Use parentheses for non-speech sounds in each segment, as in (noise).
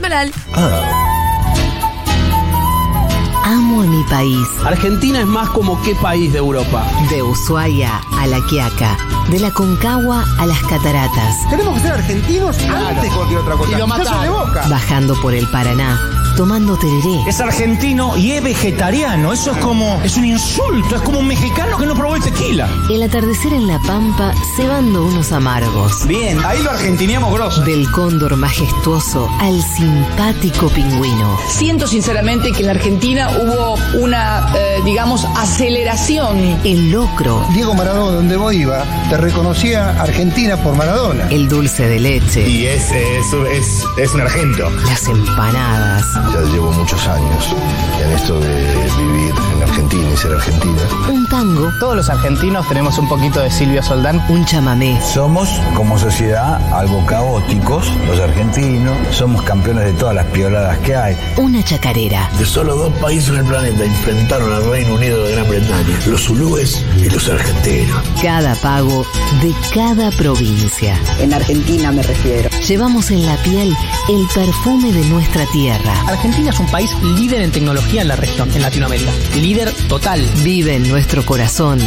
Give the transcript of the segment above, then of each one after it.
Malal. Amo a mi país. Argentina es más como qué país de Europa. De Ushuaia a La Quiaca. De la Concagua a las Cataratas. Tenemos que ser argentinos antes de cualquier otra cosa. Y lo de boca. Bajando por el Paraná. Tomando tereré. Es argentino y es vegetariano. Eso es como. Es un insulto. Es como un mexicano que no probó el tequila. El atardecer en La Pampa cebando unos amargos. Bien, ahí lo argentineamos grosso. Del cóndor majestuoso al simpático pingüino. Siento sinceramente que en la Argentina hubo una, eh, digamos, aceleración. El locro. Diego Maradona, donde vos iba, te reconocía Argentina por Maradona. El dulce de leche. Y es, es, es, es un argento. Las empanadas. Ya llevo muchos años en esto de vivir ser argentina. Un tango. Todos los argentinos tenemos un poquito de Silvio Soldán. Un chamamé. Somos, como sociedad, algo caóticos, los argentinos. Somos campeones de todas las pioladas que hay. Una chacarera. De solo dos países en el planeta enfrentaron al Reino Unido de Gran Bretaña, los zulúes y los argentinos. Cada pago de cada provincia. En Argentina me refiero. Llevamos en la piel el perfume de nuestra tierra. Argentina es un país líder en tecnología en la región, en Latinoamérica. Líder total. Vive en nuestro corazón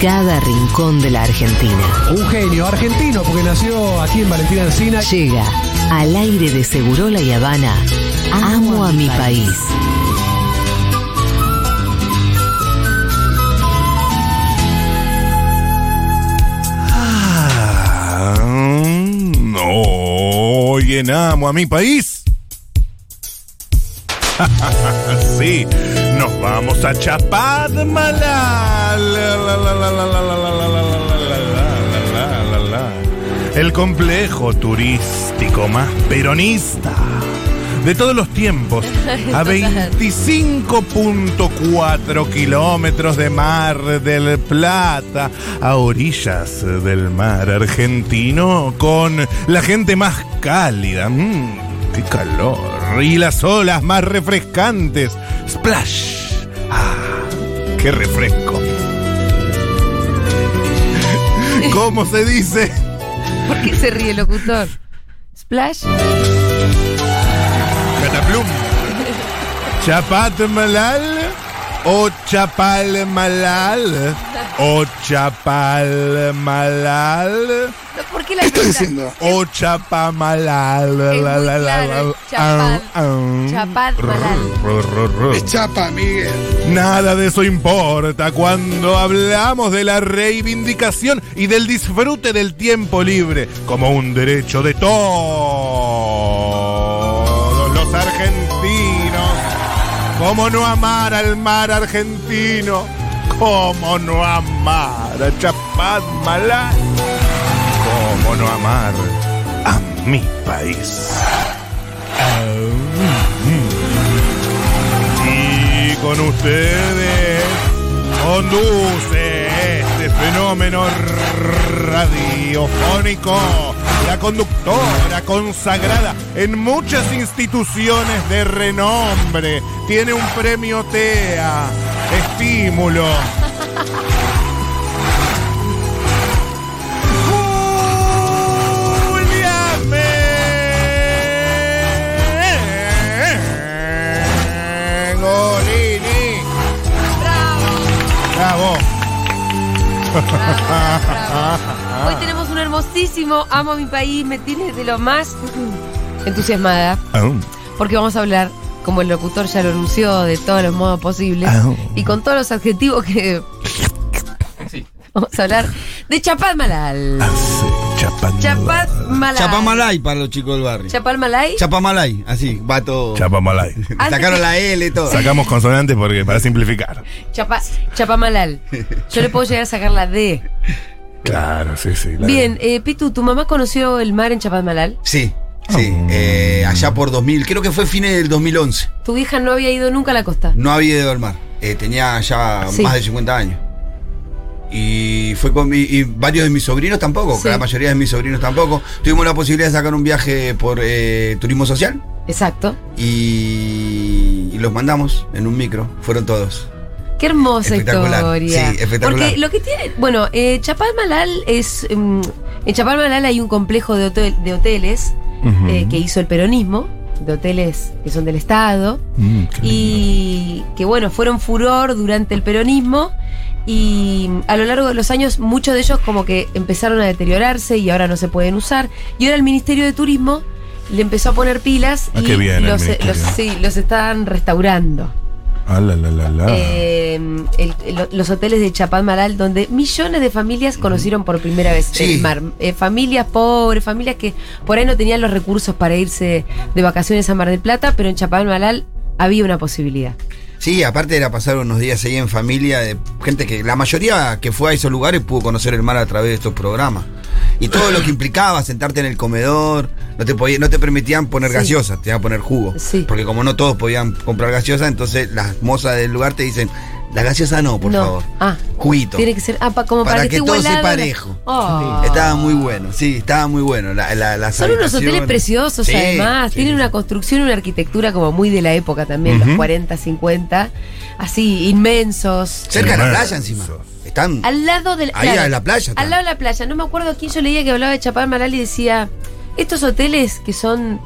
cada rincón de la Argentina. Un genio argentino porque nació aquí en Valentina Encina. Llega al aire de Segurola y Habana. Amo a mi país. Ah, no, amo a mi país sí, nos vamos a Chapadmalal. El complejo turístico más peronista de todos los tiempos, a 25.4 kilómetros de Mar del Plata, a orillas del mar argentino, con la gente más cálida. ¡Qué calor! Y las olas más refrescantes. ¡Splash! ¡Ah! ¡Qué refresco! (laughs) ¿Cómo se dice? ¿Por qué se ríe el locutor? Splash. Cataplum. (laughs) Chapatmalal o Chapalmalal o Chapalmalal No, ¿Por qué la pregunta? o Chapamalal. Es la, la, la, ru. chapa, Miguel. Nada de eso importa cuando hablamos de la reivindicación y del disfrute del tiempo libre como un derecho de todos ¿Cómo no amar al mar argentino? ¿Cómo no amar a Chapadmalal? ¿Cómo no amar a mi país? Y con ustedes conduce este fenómeno radiofónico la conductora consagrada en muchas instituciones de renombre. Tiene un premio TEA, estímulo. Golini. Bravo. (laughs) Hoy tenemos hermosísimo Amo a mi país. Me tiene de lo más entusiasmada. Porque vamos a hablar, como el locutor ya lo anunció, de todos los modos posibles. Y con todos los adjetivos que. Vamos a hablar de Chapadmalal. Chapadmalal. Chapadmalal. Chapamalay para los chicos del barrio. Chapadmalay. Chapamalay, así, va todo. Chapamalay. (laughs) Sacaron la L y todo. Sacamos consonantes porque para simplificar. Chapa, Chapamalal. (laughs) Yo le puedo llegar a sacar la D. Claro, sí, sí. Bien, eh, Pitu, ¿tu mamá conoció el mar en Chapadmalal? Sí, sí. eh, allá por 2000, creo que fue fines del 2011. Tu hija no había ido nunca a la costa. No había ido al mar. Eh, tenía ya Sí. más de 50 años. Y fue con mi, y varios de mis sobrinos tampoco, Sí. la mayoría de mis sobrinos tampoco. Tuvimos la posibilidad de sacar un viaje por eh, turismo social Exacto. y, y los mandamos en un micro. Fueron todos. Qué hermosa Espectacular, historia. sí, espectacular. Porque lo que tiene. Bueno, eh, Chapalmalal es. mm, en Chapalmalal hay un complejo de, hotel- de hoteles eh, que hizo el peronismo. de hoteles que son del Estado Mm, y que bueno, fueron furor durante el peronismo y a lo largo de los años muchos de ellos como que empezaron a deteriorarse y ahora no se pueden usar y ahora el Ministerio de Turismo le empezó a poner pilas Ah, y qué bien el los, ministerio. los- sí, los están restaurando. Ah, la, la, la, la. Eh, el- el- los hoteles de Chapadmalal, donde millones de familias conocieron por primera vez Sí. el mar. Eh, familias pobres, familias que por ahí no tenían los recursos para irse de vacaciones a Mar del Plata, pero en Chapadmalal había una posibilidad. Sí, aparte era pasar unos días ahí en familia, de gente que la mayoría que fue a esos lugares pudo conocer el mar a través de estos programas. Y todo lo que implicaba sentarte en el comedor, no te podía, no te permitían poner Sí. gaseosa, te iban a poner jugo. Sí. Porque como no todos podían comprar gaseosa, entonces las mozas del lugar te dicen, la gaseosa no, por no. favor. Ah, Juguito. tiene que ser ah, pa- como para, Para que, que esté todo sea parejo. Oh. Estaba muy bueno, sí, estaba muy bueno. La, Son unos hoteles preciosos Sí, además, sí, tienen sí. una construcción, una arquitectura como muy de la época también, los 40, 50, así inmensos. Cerca de la playa encima. Están. Al lado de la, Ahí a la playa está. Al lado de la playa. No me acuerdo a quién yo leía que hablaba de Chapadmalal y decía, estos hoteles que son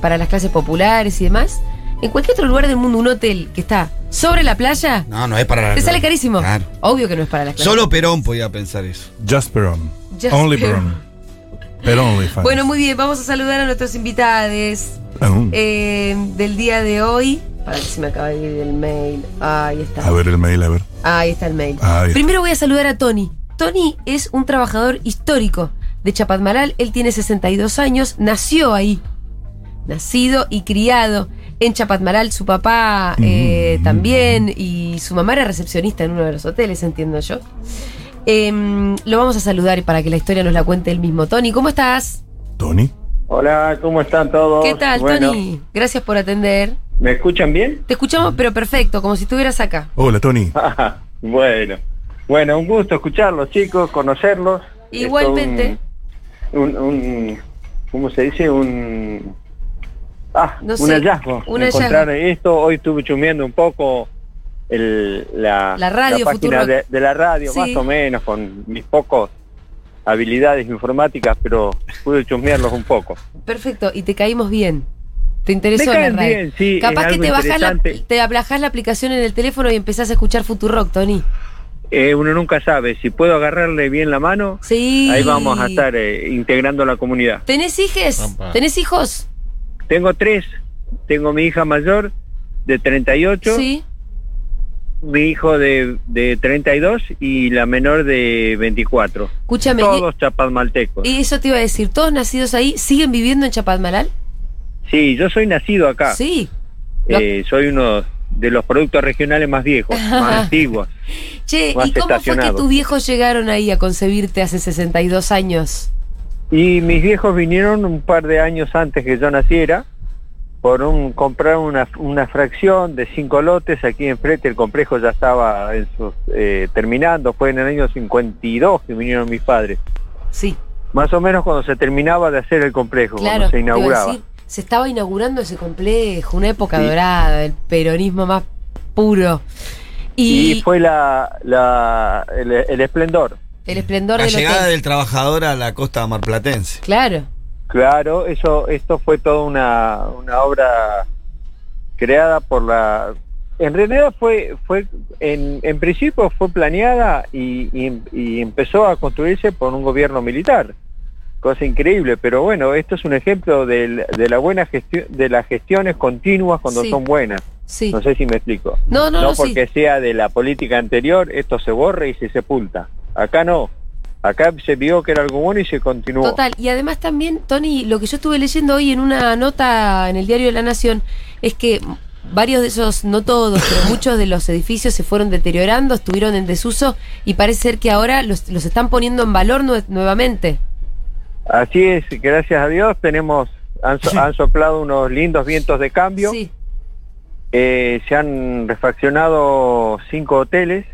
para las clases populares y demás, en cualquier otro lugar del mundo, un hotel que está sobre la playa, No, no es para la te sale carísimo. Claro. Obvio que no es para las clases. Solo Perón podía pensar eso. Just Perón. Just Only Perón. Perón. Pero only fans. Bueno, muy bien, vamos a saludar a nuestros invitados eh, del día de hoy. Para que se me acaba de ir el mail. Ahí está. A ver el mail, a ver. Ahí está el mail. Está. Primero voy a saludar a Tony. Tony es un trabajador histórico de Chapadmalal. Él tiene 62 años, nació ahí. Nacido y criado en Chapadmalal. Su papá eh, Mm. también y su mamá era recepcionista en uno de los hoteles, entiendo yo. Em, lo vamos a saludar y para que la historia nos la cuente él mismo. Tony, ¿cómo estás? Tony. Hola, ¿cómo están todos? ¿Qué tal, Bueno, Tony? Gracias por atender. ¿Me escuchan bien? Te escuchamos, pero perfecto, como si estuvieras acá. Hola, Tony. (laughs) bueno, bueno, un gusto escucharlos, chicos, conocerlos. Igualmente. Un, un- ¿cómo se dice? Un, ah, No un sé, hallazgo. un Encontrar hallazgo. esto. Hoy estuve chumeando un poco el, la, La radio, página de, de la radio, Sí. más o menos, con mis pocos habilidades informáticas, pero pude chusmearlos un poco. Perfecto, y te caímos bien. ¿Te interesó la radio? bien, sí, Capaz que te bajás, la, te bajás la aplicación en el teléfono y empezás a escuchar Futurock, Tony. Eh, uno nunca sabe, si puedo agarrarle bien la mano, Sí. ahí vamos a estar eh, integrando la comunidad. ¿Tenés hijes? ¿Tenés hijos? Tengo tres, tengo mi hija mayor de 38, Sí. mi hijo de, de 32 y la menor de 24. Escúchame, Todos chapadmaltecos. y, eso te iba a decir, ¿todos nacidos ahí siguen viviendo en Chapadmalal? Sí, yo soy nacido acá. Sí. Eh, soy uno de los productos regionales más viejos, (laughs) más antiguos. Che, Más ¿y cómo fue que tus viejos llegaron ahí a concebirte hace 62 años? Y mis viejos vinieron un par de años antes que yo naciera por un comprar una, una fracción de cinco lotes aquí enfrente. El complejo ya estaba en sus, eh, terminando. Fue en el año 52 que vinieron mis padres. Sí, Más o menos cuando se terminaba de hacer el complejo, claro. cuando se inauguraba. decir, se estaba inaugurando ese complejo, una época Sí. dorada, el peronismo más puro. Y, Y, fue la, la, el, el esplendor. El esplendor La del llegada hotel. del trabajador a la costa marplatense. Claro. Claro, eso, esto fue toda una, una obra creada por la... En realidad fue, fue en, en principio fue planeada y, y- y empezó a construirse por un gobierno militar, cosa increíble, pero bueno, esto es un ejemplo del- de la buena gestión, de las gestiones continuas cuando Sí. son buenas. Sí. No sé si me explico. No, no, no, sí. porque sea de la política anterior, esto se borra y se sepulta. Acá no. Acá se vio que era algo bueno y se continuó. Total, y además también, Tony, lo que yo estuve leyendo hoy en una nota en el diario de la Nación es que varios de esos, no todos, pero (coughs) muchos de los edificios se fueron deteriorando, estuvieron en desuso y parece ser que ahora los, los están poniendo en valor nue- nuevamente. Así es, gracias a Dios tenemos, han, so- han (laughs) soplado unos lindos vientos de cambio. Sí, Eh, se han refaccionado cinco hoteles.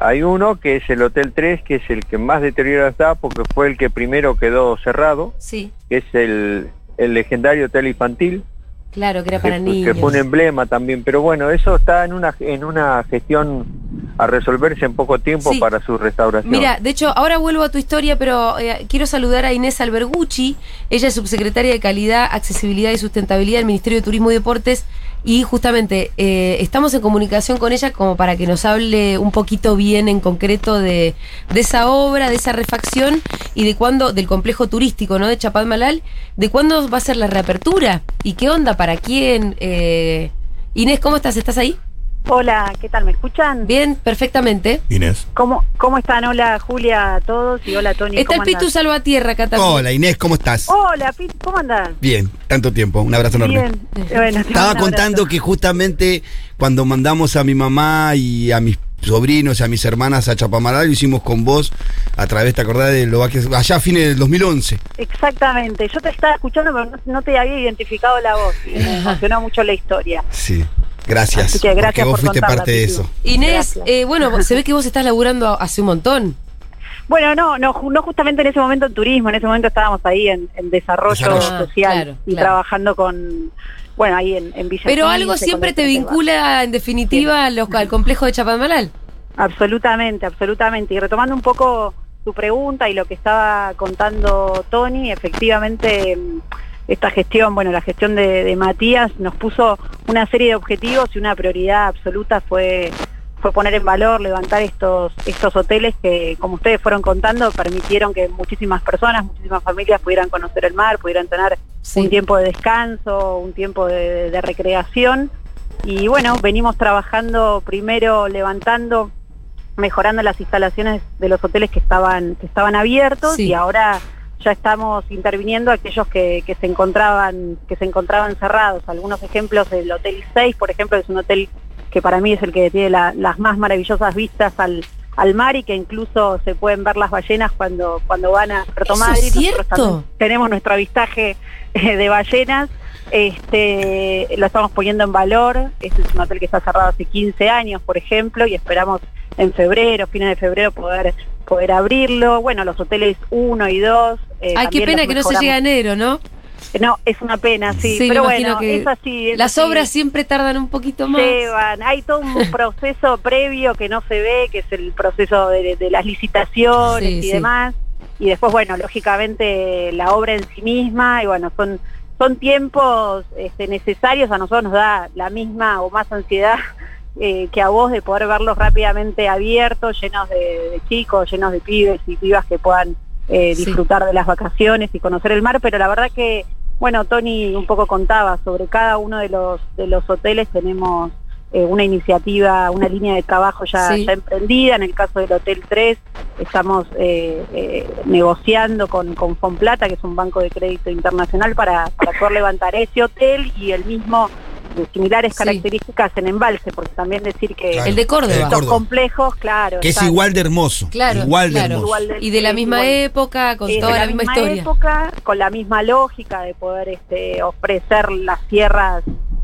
Hay uno que es el Hotel 3, que es el que más deteriorado está porque fue el que primero quedó cerrado, sí, que es el, el legendario Hotel Infantil, claro, que era para que, niños. que fue un emblema también. Pero bueno, eso está en una, en una gestión a resolverse en poco tiempo Sí. para su restauración. Mira, de hecho, ahora vuelvo a tu historia, pero eh, quiero saludar a Inés Albergucci. Ella es subsecretaria de Calidad, Accesibilidad y Sustentabilidad del Ministerio de Turismo y Deportes. Y justamente eh, estamos en comunicación con ella como para que nos hable un poquito bien en concreto de, de esa obra, de esa refacción y de cuándo, del complejo turístico, ¿no? De Chapadmalal, de cuándo va a ser la reapertura y qué onda, para quién. Eh, Inés, ¿cómo estás? ¿Estás ahí? Hola, ¿qué tal? ¿Me escuchan? Bien, perfectamente. Inés. ¿Cómo, cómo están? Hola Julia a todos y hola Tony. Está el ¿cómo Pitu? Salvatierra acá también. Hola Inés, ¿cómo estás? Hola, Pitu, ¿cómo andás? Bien, tanto tiempo, un abrazo enorme. Bien. Bueno, te Estaba contando que justamente cuando mandamos a mi mamá y a mis sobrinos y a mis hermanas a Chapamaral, lo hicimos con vos a través, ¿te acordás de lo que allá a fines del 2011? abrazo. Exactamente. Yo te estaba escuchando, pero no, no te había identificado la voz. y Me (laughs) emocionó mucho la historia. Sí, gracias. Así que gracias porque vos por fuiste contarla, parte de eso. Inés, eh, bueno, (laughs) se ve que vos estás laburando hace un montón. Bueno, no, no, no justamente en ese momento en turismo, en ese momento estábamos ahí en, en desarrollo, Desarrollo. social Ah, claro, y claro. trabajando con, bueno, ahí en, en Villa Pero 15, algo siempre el te vincula, en definitiva, los- al complejo de Chapadmalal. Absolutamente, absolutamente. Y retomando un poco tu pregunta y lo que estaba contando Tony, efectivamente esta gestión, bueno, la gestión de, de Matías nos puso una serie de objetivos y una prioridad absoluta fue fue poner en valor, levantar estos estos hoteles que, como ustedes fueron contando, permitieron que muchísimas personas, muchísimas familias pudieran conocer el mar, pudieran tener un tiempo de descanso, un tiempo de, de recreación. Y bueno, venimos trabajando primero levantando mejorando las instalaciones de los hoteles que estaban que estaban abiertos Sí. y ahora ya estamos interviniendo aquellos que, que se encontraban que se encontraban cerrados algunos ejemplos del hotel 6 por ejemplo es un hotel que para mí es el que tiene la- las más maravillosas vistas al al mar y que incluso se pueden ver las ballenas cuando cuando van a Puerto ¿Eso es Madryn. Nosotros tenemos nuestro avistaje eh, de ballenas este, lo estamos poniendo en valor. Este es un hotel que está cerrado hace 15 años, por ejemplo, y esperamos en febrero, fines de febrero, poder poder abrirlo. Bueno, los hoteles 1 y 2. eh, Ay, qué pena que no se llegue a enero, ¿no? No, es una pena, sí. Sí, pero bueno, que es así. es Las así. obras siempre tardan un poquito más. Llevan, hay todo un (laughs) proceso previo que no se ve, que es el proceso de, de las licitaciones Sí, y sí. demás. Y después, bueno, lógicamente la obra en sí misma, y bueno, son, son tiempos este, necesarios, a nosotros nos da la misma o más ansiedad eh, que a vos de poder verlos rápidamente abiertos, llenos de, de chicos, llenos de pibes y pibas que puedan eh, Sí. disfrutar de las vacaciones y conocer el mar, pero la verdad que, bueno, Tony un poco contaba sobre cada uno de los, de los hoteles tenemos eh, una iniciativa, una línea de trabajo ya, Sí. ya emprendida. En el caso del Hotel 3 estamos eh, eh, negociando con, con Fonplata, que es un banco de crédito internacional, para, para poder levantar ese hotel y el mismo de similares Sí. características en embalse, porque también decir que Claro. El de Córdoba. Complejos, claro. Que es igual de hermoso. Claro, igual de claro. hermoso. Igual de- Y de la misma igual. época, con toda de la, misma, historia. época, con la misma lógica de poder este, ofrecer las sierras,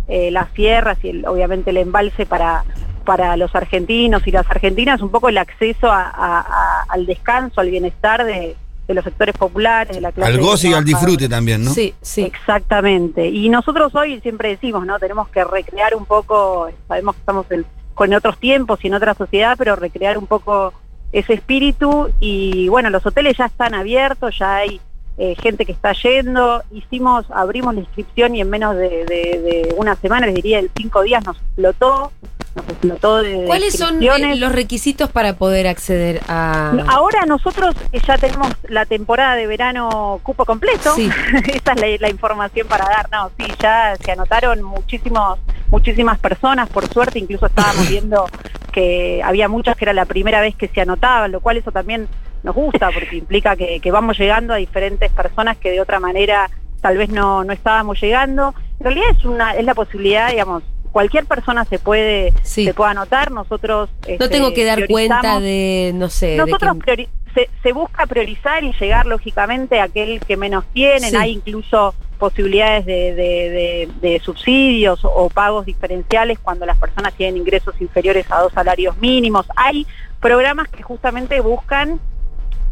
eh, las sierras y el- obviamente el embalse para para los argentinos y las argentinas, un poco el acceso a- a- a- al descanso, al bienestar de, de los sectores populares, de la clase Al goce y al disfrute también, ¿no? Sí, sí. Exactamente. Y nosotros hoy siempre decimos, ¿no? Tenemos que recrear un poco, sabemos que estamos en, con otros tiempos y en otra sociedad, pero recrear un poco ese espíritu. Y bueno, los hoteles ya están abiertos, ya hay eh, gente que está yendo. Hicimos, abrimos la inscripción y en menos de, de- de una semana, les diría, en cinco días nos explotó. Nos explotó de, ¿Cuáles son eh, los requisitos para poder acceder a...? Ahora nosotros eh, ya tenemos la temporada de verano cupo completo. Sí. (laughs) Esa es la, la información para dar. No, sí, ya se anotaron muchísimos, muchísimas personas, por suerte, incluso estábamos (laughs) viendo que había muchas que era la primera vez que se anotaban, lo cual eso también nos gusta, porque implica que, que vamos llegando a diferentes personas que de otra manera tal vez no, no estábamos llegando. En realidad es una, es la posibilidad, digamos, cualquier persona se puede, Sí. se puede anotar, nosotros No este, tengo que dar cuenta de, no sé, de nosotros que- se, se busca priorizar y llegar lógicamente a aquel que menos tienen. Sí. Hay incluso posibilidades de, de- de- de subsidios o pagos diferenciales cuando las personas tienen ingresos inferiores a dos salarios mínimos. Hay programas que justamente buscan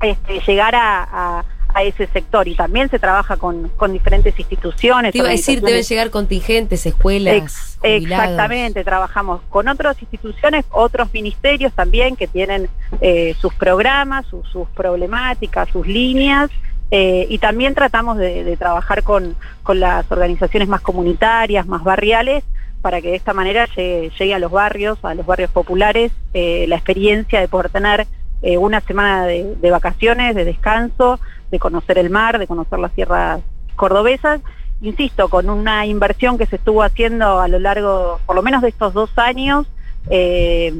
este, llegar a, a- a ese sector y también se trabaja con, con diferentes instituciones. Te iba a decir, deben llegar contingentes, escuelas, Ex-. Exactamente, trabajamos con otras instituciones, otros ministerios también que tienen eh, sus programas, sus, sus problemáticas, sus líneas. eh, y también tratamos de, de trabajar con, con las organizaciones más comunitarias, más barriales, para que de esta manera llegue, llegue a los barrios, a los barrios populares, eh, la experiencia de poder tener eh, una semana de, vacaciones, de descanso, de conocer el mar, de conocer las sierras cordobesas. Insisto, con una inversión que se estuvo haciendo a lo largo, por lo menos de estos dos años, eh,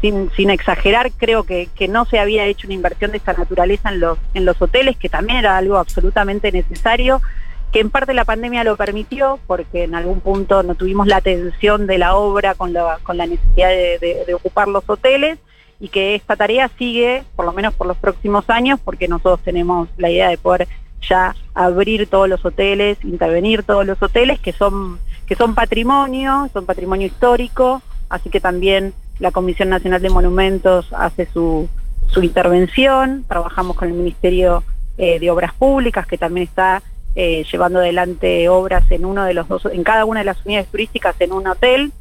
sin, exagerar, creo que, no se había hecho una inversión de esta naturaleza en los, en los hoteles, que también era algo absolutamente necesario, que en parte la pandemia lo permitió, porque en algún punto no tuvimos la atención de la obra con la, con la necesidad de ocupar los hoteles, y que esta tarea sigue, por lo menos por los próximos años, porque nosotros tenemos la idea de poder ya abrir todos los hoteles, intervenir todos los hoteles que son que son patrimonio, son patrimonio histórico, así que también la Comisión Nacional de Monumentos hace su, su intervención, trabajamos con el Ministerio eh, de Obras Públicas que también está eh, llevando adelante obras en uno de los dos, en cada una de las unidades turísticas en un hotel.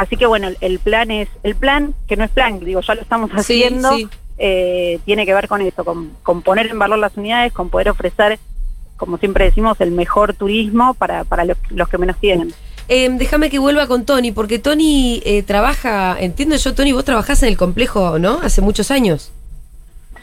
Así que bueno, el, el plan es, el plan, que no es plan, digo, ya lo estamos haciendo, sí. eh, tiene que ver con eso, con, con poner en valor las unidades, con poder ofrecer, como siempre decimos, el mejor turismo para, para los, los que menos tienen. Eh, déjame que vuelva con Tony, porque Tony eh, trabaja, entiendo yo, Tony, vos trabajás en el complejo, ¿no? Hace muchos años.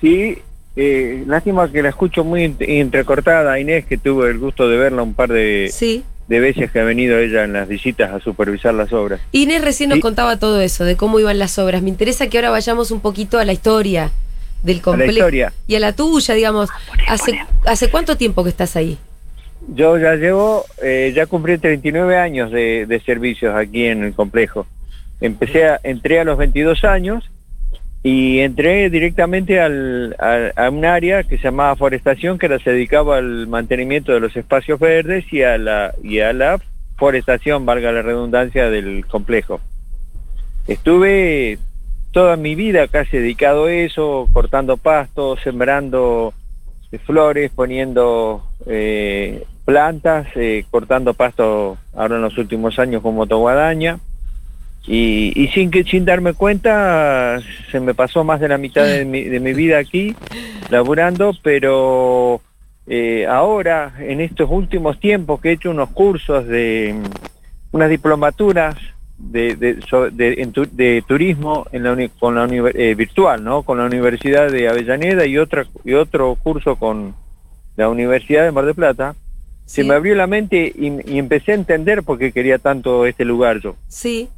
Sí, eh, lástima que la escucho muy ent- entrecortada, Inés, que tuve el gusto de verla un par de, Sí. De veces que ha venido ella en las visitas a supervisar las obras. Inés recién nos contaba todo eso, de cómo iban las obras. Me interesa que ahora vayamos un poquito a la historia del complejo. historia. Y a la tuya, digamos. ¿Hace, ¿Hace cuánto tiempo que estás ahí? Yo ya llevo, eh, ya cumplí 39 años de, de servicios aquí en el complejo. Empecé a, entré a los 22 años y entré directamente a un área que se llamaba forestación, que era, se dedicaba al mantenimiento de los espacios verdes y a la, y a la forestación, valga la redundancia, del complejo. Estuve toda mi vida casi dedicado a eso, cortando pastos, sembrando eh, flores, poniendo eh, plantas, eh, cortando pasto ahora en los últimos años con motoguadaña. Y, y sin que sin darme cuenta se me pasó más de la mitad de mi, de mi vida aquí laburando, pero eh, ahora en estos últimos tiempos que he hecho unos cursos de unas diplomaturas de, de, de- de turismo en la uni- con la univer- eh, virtual, ¿no? Con la Universidad de Avellaneda y otra y otro curso con la Universidad de Mar del Plata. Se me abrió la mente y, y empecé a entender por qué quería tanto este lugar yo Sí.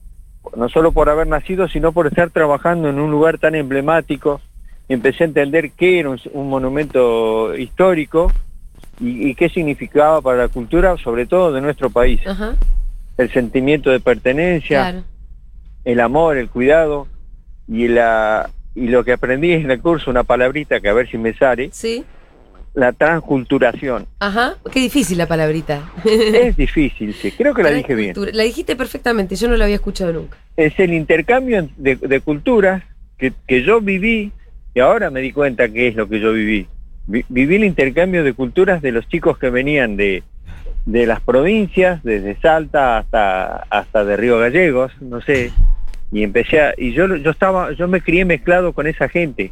No solo por haber nacido, sino por estar trabajando en un lugar tan emblemático. Empecé a entender qué era un, un monumento histórico y, y qué significaba para la cultura, sobre todo de nuestro país. Ajá. El sentimiento de pertenencia, Claro. el amor, el cuidado y, la, y lo que aprendí en el curso, una palabrita que a ver si me sale, Sí. La transculturación. Ajá. Qué difícil la palabrita. es difícil, sí, creo que la dije bien. La dijiste perfectamente, yo no la había escuchado nunca. es el intercambio de, de culturas que, que yo viví y ahora me di cuenta que es lo que yo viví. Vi- viví el intercambio de culturas de los chicos que venían de, de las provincias, desde Salta hasta, hasta de Río Gallegos, no sé, y empecé a, y yo, yo estaba, yo me crié mezclado con esa gente,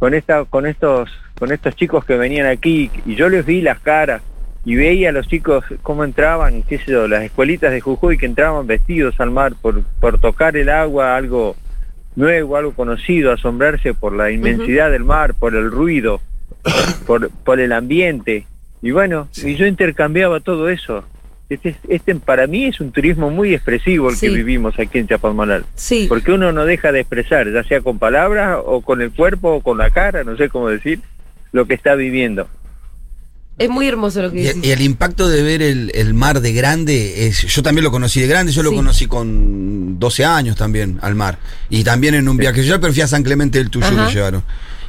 con esta, con estos, con estos chicos que venían aquí, y yo les vi las caras, y veía a los chicos cómo entraban, qué sé yo, las escuelitas de Jujuy que entraban vestidos al mar por, por tocar el agua, algo nuevo, algo conocido, asombrarse por la inmensidad del mar, por el ruido, por, por el ambiente. Y bueno, y yo intercambiaba todo eso. Este, es- este para mí es un turismo muy expresivo el que vivimos aquí en Chapadmalal. Sí. Porque uno no deja de expresar, ya sea con palabras o con el cuerpo o con la cara, no sé cómo decir, lo que está viviendo. Es muy hermoso lo que dices. y el impacto de ver el, el mar de grande, es, yo también lo conocí de grande, yo lo Sí. conocí con 12 años también al mar. Y también en un viaje, yo pero fui a San Clemente del Tuyo Ajá. me llevaron.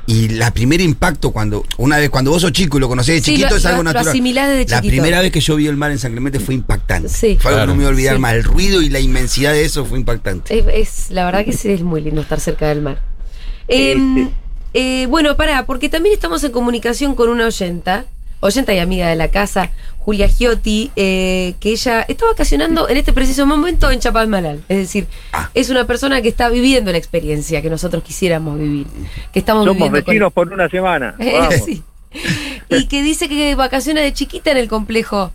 Y la primer impacto cuando, una vez cuando vos sos chico y lo conocés de Sí, chiquito lo- es algo lo- lo natural. asimilás desde la chiquito. primera vez que yo vi el mar en San Clemente fue impactante. Sí. Fue algo que Claro. no me voy a olvidar Sí. más. El ruido y la inmensidad de eso fue impactante. Es, es- la verdad que sí es muy lindo estar cerca del mar. Em, Eh, bueno, pará, porque también estamos en comunicación con una oyenta, oyenta y amiga de la casa, Julia Giotti, eh, que ella está vacacionando en este preciso momento en Chapalmalal. Es decir, es una persona que está viviendo la experiencia que nosotros quisiéramos vivir. Que estamos Somos viviendo con- vecinos por una semana. (laughs) Vamos. sí. Y que dice que vacaciona de chiquita en el complejo.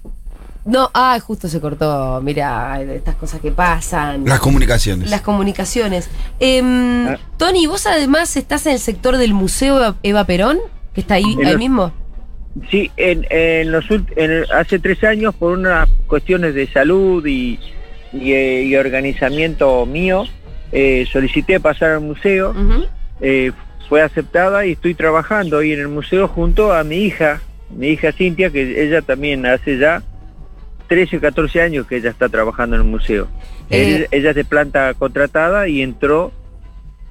No, ah, justo se cortó. Mira, estas cosas que pasan. Las comunicaciones. Las comunicaciones. Em, Ah. Tony, vos además estás en el sector del Museo Eva- Perón, que está ahí, ahí mismo. Sí, en, en los en hace tres años por unas cuestiones de salud y, y, eh, y organizamiento mío, eh, solicité pasar al museo, eh, fue aceptada y estoy trabajando ahí en el museo junto a mi hija, mi hija Cintia, que ella también hace ya 13 o 14 años que ella está trabajando en el museo. Eh. Ella, ella es de planta contratada y entró,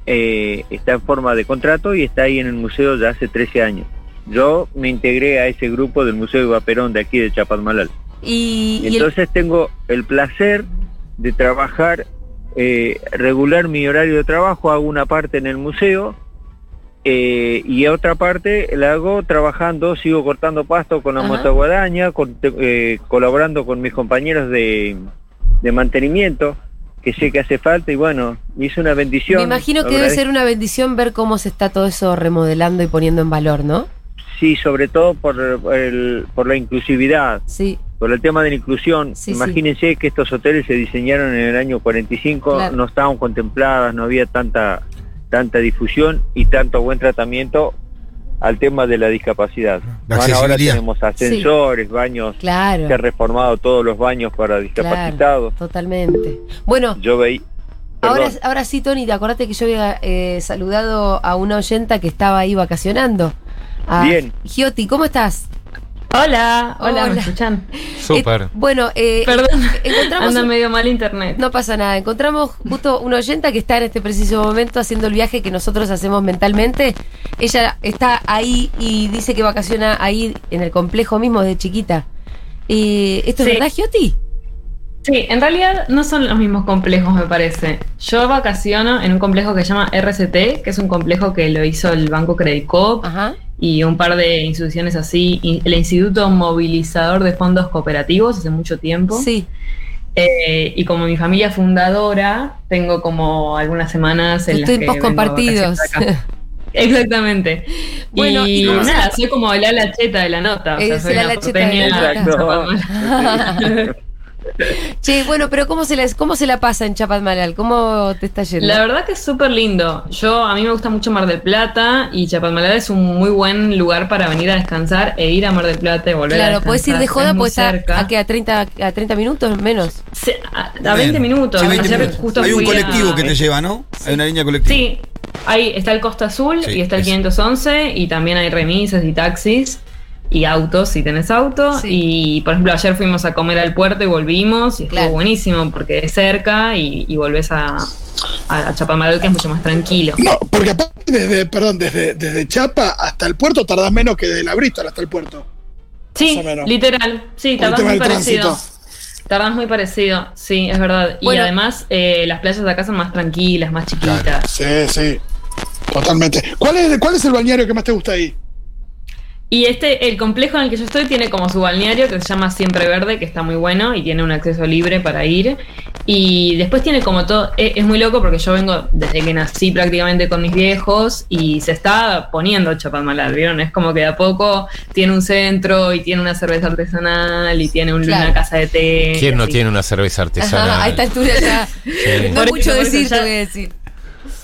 eh, está en forma de contrato y está ahí en el museo ya hace 13 años. Yo me integré a ese grupo del Museo Eva Perón de aquí de Chapadmalal. Y, Y y el- entonces tengo el placer de trabajar, eh, regular mi horario de trabajo, hago una parte en el museo eh, y otra parte la hago trabajando, sigo cortando pasto con la Ajá. motoguadaña, con- eh, colaborando con mis compañeros de, de mantenimiento, que sé que hace falta y bueno, hice una bendición. me imagino que debe ser una bendición ver cómo se está todo eso remodelando y poniendo en valor, ¿no? Sí, sobre todo por, el, por la inclusividad. Sí. Por el tema de la inclusión. Sí, sí. Imagínense que estos hoteles se diseñaron en el año 45, Claro. no estaban contempladas, no había tanta tanta difusión y tanto buen tratamiento al tema de la discapacidad. La Bueno, ahora tenemos ascensores, baños, Claro. se han reformado todos los baños para discapacitados. Totalmente. Bueno, Yo veí... ahora, ahora sí, Tony, acordate que yo había eh, saludado a una oyenta que estaba ahí vacacionando. A Bien. Giotti, ¿cómo estás? Hola, hola, Hola. ¿me escuchan? Súper. Eh, bueno, eh, Perdón, encontramos anda un- medio mal internet. No pasa nada. Encontramos justo una oyenta que está en este preciso momento haciendo el viaje que nosotros hacemos mentalmente. Ella está ahí y dice que vacaciona ahí en el complejo mismo de chiquita. Eh, ¿Esto es verdad, Gioti? Sí, en realidad no son los mismos complejos, me parece. Yo vacaciono en un complejo que se llama RCT, que es un complejo que lo hizo el Banco Credit Coop y un par de instituciones así, el Instituto Movilizador de Fondos Cooperativos hace mucho tiempo. Sí. Eh, y como mi familia fundadora, tengo como algunas semanas en Tus las que compartidos. acá. (laughs) Exactamente. Bueno, y, ¿y nada, soy como el ala cheta de la nota. O sea, soy el una ala cheta de la nota. (laughs) (laughs) Che, bueno, pero ¿cómo se, la, ¿cómo se la pasa en Chapadmalal? ¿Cómo te está yendo? La verdad que es súper lindo. Yo, a mí me gusta mucho Mar del Plata y Chapadmalal es un muy buen lugar para venir a descansar e ir a Mar del Plata y volver a Claro, puedes ir de joda, pues a, cerca. a, que a 30, a 30 minutos menos. A 20 minutos. Sí, 20 Ayer minutos. justo Hay un a- colectivo que te lleva, ¿no? Hay una línea colectiva. Sí, ahí está el Costa Azul Sí, y está el es- 511 y también hay remises y taxis y autos si tenés auto. Y por ejemplo, ayer fuimos a comer al puerto y volvimos y estuvo buenísimo porque es cerca y, y volvés a, a, a que es mucho más tranquilo. No, porque aparte desde, perdón, desde, desde Chapa hasta el puerto tardás menos que de la Bristol hasta el puerto. Sí, literal. Sí, tardás muy parecido. tránsito. Tardás muy parecido, sí, es verdad. Y además, eh, las playas de acá son más tranquilas, más chiquitas. Sí, sí. Totalmente. ¿Cuál es, ¿Cuál es el balneario que más te gusta ahí? Y este, el complejo en el que yo estoy tiene como su balneario que se llama Siempre Verde, que está muy bueno y tiene un acceso libre para ir. Y después tiene como todo, e- es, muy loco porque yo vengo desde que nací prácticamente con mis viejos y se está poniendo Chapadmalal, ¿vieron? Es como que de a poco tiene un centro y tiene una cerveza artesanal y tiene un- Claro. una casa de té. ¿Quién no así. tiene una cerveza artesanal? Ajá, a esta altura ya. Sí. No Por mucho decir, eso te ya- voy a decir.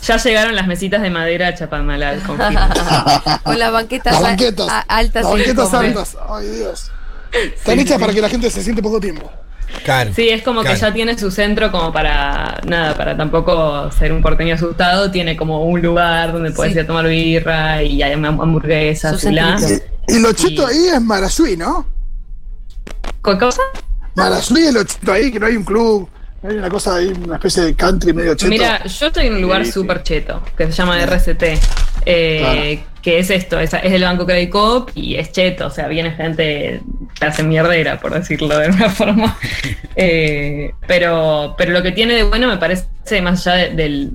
Ya llegaron las mesitas de madera a Chapadmalal, confirmo. (laughs) Con las banquetas, Las a- banquetas. a- altas. Las banquetas altas. Ay, Dios. Están Sí, hechas sí, para que la gente se siente poco tiempo. Claro. Sí, es como Claro. que ya tiene su centro como para nada, para tampoco ser un porteño asustado, tiene como un lugar donde puedes Sí. ir a tomar birra y hay ham- hamburguesas Su y. Y lo cheto ahí es Marasui, ¿no? ¿Qué cosa? Marasui es lo cheto ahí, que no hay un club Hay una cosa ahí, una especie de country medio cheto. Mira, yo estoy en un lugar Sí, sí. súper cheto, que se llama RCT, eh, que es esto, es, es el Banco Credit Coop y es cheto, o sea, viene gente clase mierdera, por decirlo de una (laughs) forma. Eh, pero, pero lo que tiene de bueno, me parece, más allá de,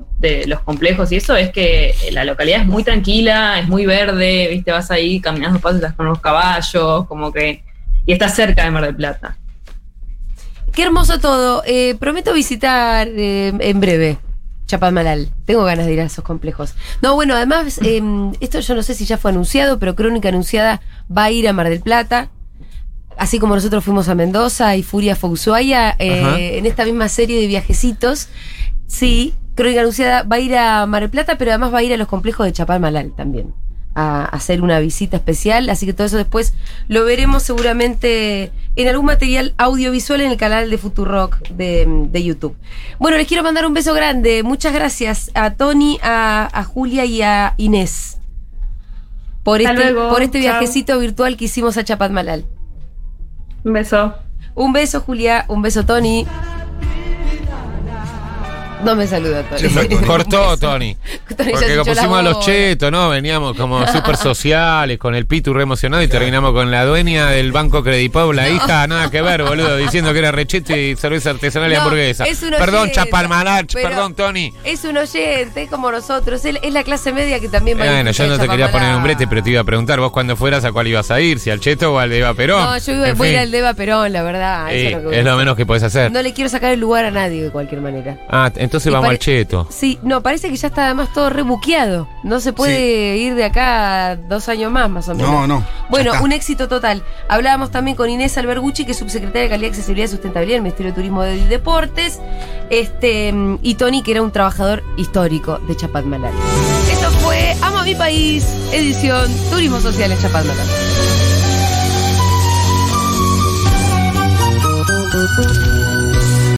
los complejos y eso, es que la localidad es muy tranquila, es muy verde, viste, vas ahí caminando pasos, estás con unos caballos, como que... Y estás cerca de Mar del Plata. Qué hermoso todo. Eh, prometo visitar eh, en breve Chapadmalal. Tengo ganas de ir a esos complejos. No, bueno, además, eh, esto yo no sé si ya fue anunciado, pero Crónica Anunciada va a ir a Mar del Plata. Así como nosotros fuimos a Mendoza y Furia fue Ushuaia, eh, en esta misma serie de viajecitos, sí, Crónica Anunciada va a ir a Mar del Plata, pero además va a ir a los complejos de Chapadmalal también, a, hacer una visita especial. Así que todo eso después lo veremos seguramente en algún material audiovisual en el canal de Futurock de, de YouTube. Bueno, les quiero mandar un beso grande. Muchas gracias a Tony, a, a Julia y a Inés por Hasta este, luego. por este Chao. viajecito virtual que hicimos a Chapadmalal. Un beso. Un beso, Julia. Un beso, Tony. No me saluda, Tony. (laughs) Cortó, Tony. (laughs) Tony Porque pusimos a los chetos, ¿no? Veníamos como (laughs) súper sociales, con el pitu re emocionado y terminamos con la dueña del banco Credipop, la hija, nada que ver, boludo, diciendo que era recheto y cerveza artesanal y No, hamburguesa. es un Perdón, pero- perdón, Tony. Es un oyente, es como nosotros. Él- Es la clase media que también va a Bueno, yo no de te quería poner un brete, pero te iba a preguntar, vos cuando fueras a cuál ibas a ir, si al cheto o al de Eva Perón. No, yo iba- En voy a ir al Deva Perón, la verdad. eso Eh, es lo que es menos que podés hacer. No le quiero sacar el lugar a nadie de cualquier manera. Ah, entonces Y vamos al cheto. Sí, no, parece que ya está además todo rebuqueado. No se puede ir de acá dos años más, más o menos. No, no. Bueno, un éxito total. Hablábamos también con Inés Albergucci, que es subsecretaria de Calidad, Accesibilidad y Sustentabilidad del Ministerio de Turismo y Deportes. Este, y Tony, que era un trabajador histórico de Chapadmalal. Esto fue Amo a mi país, edición Turismo Social en Chapadmalal.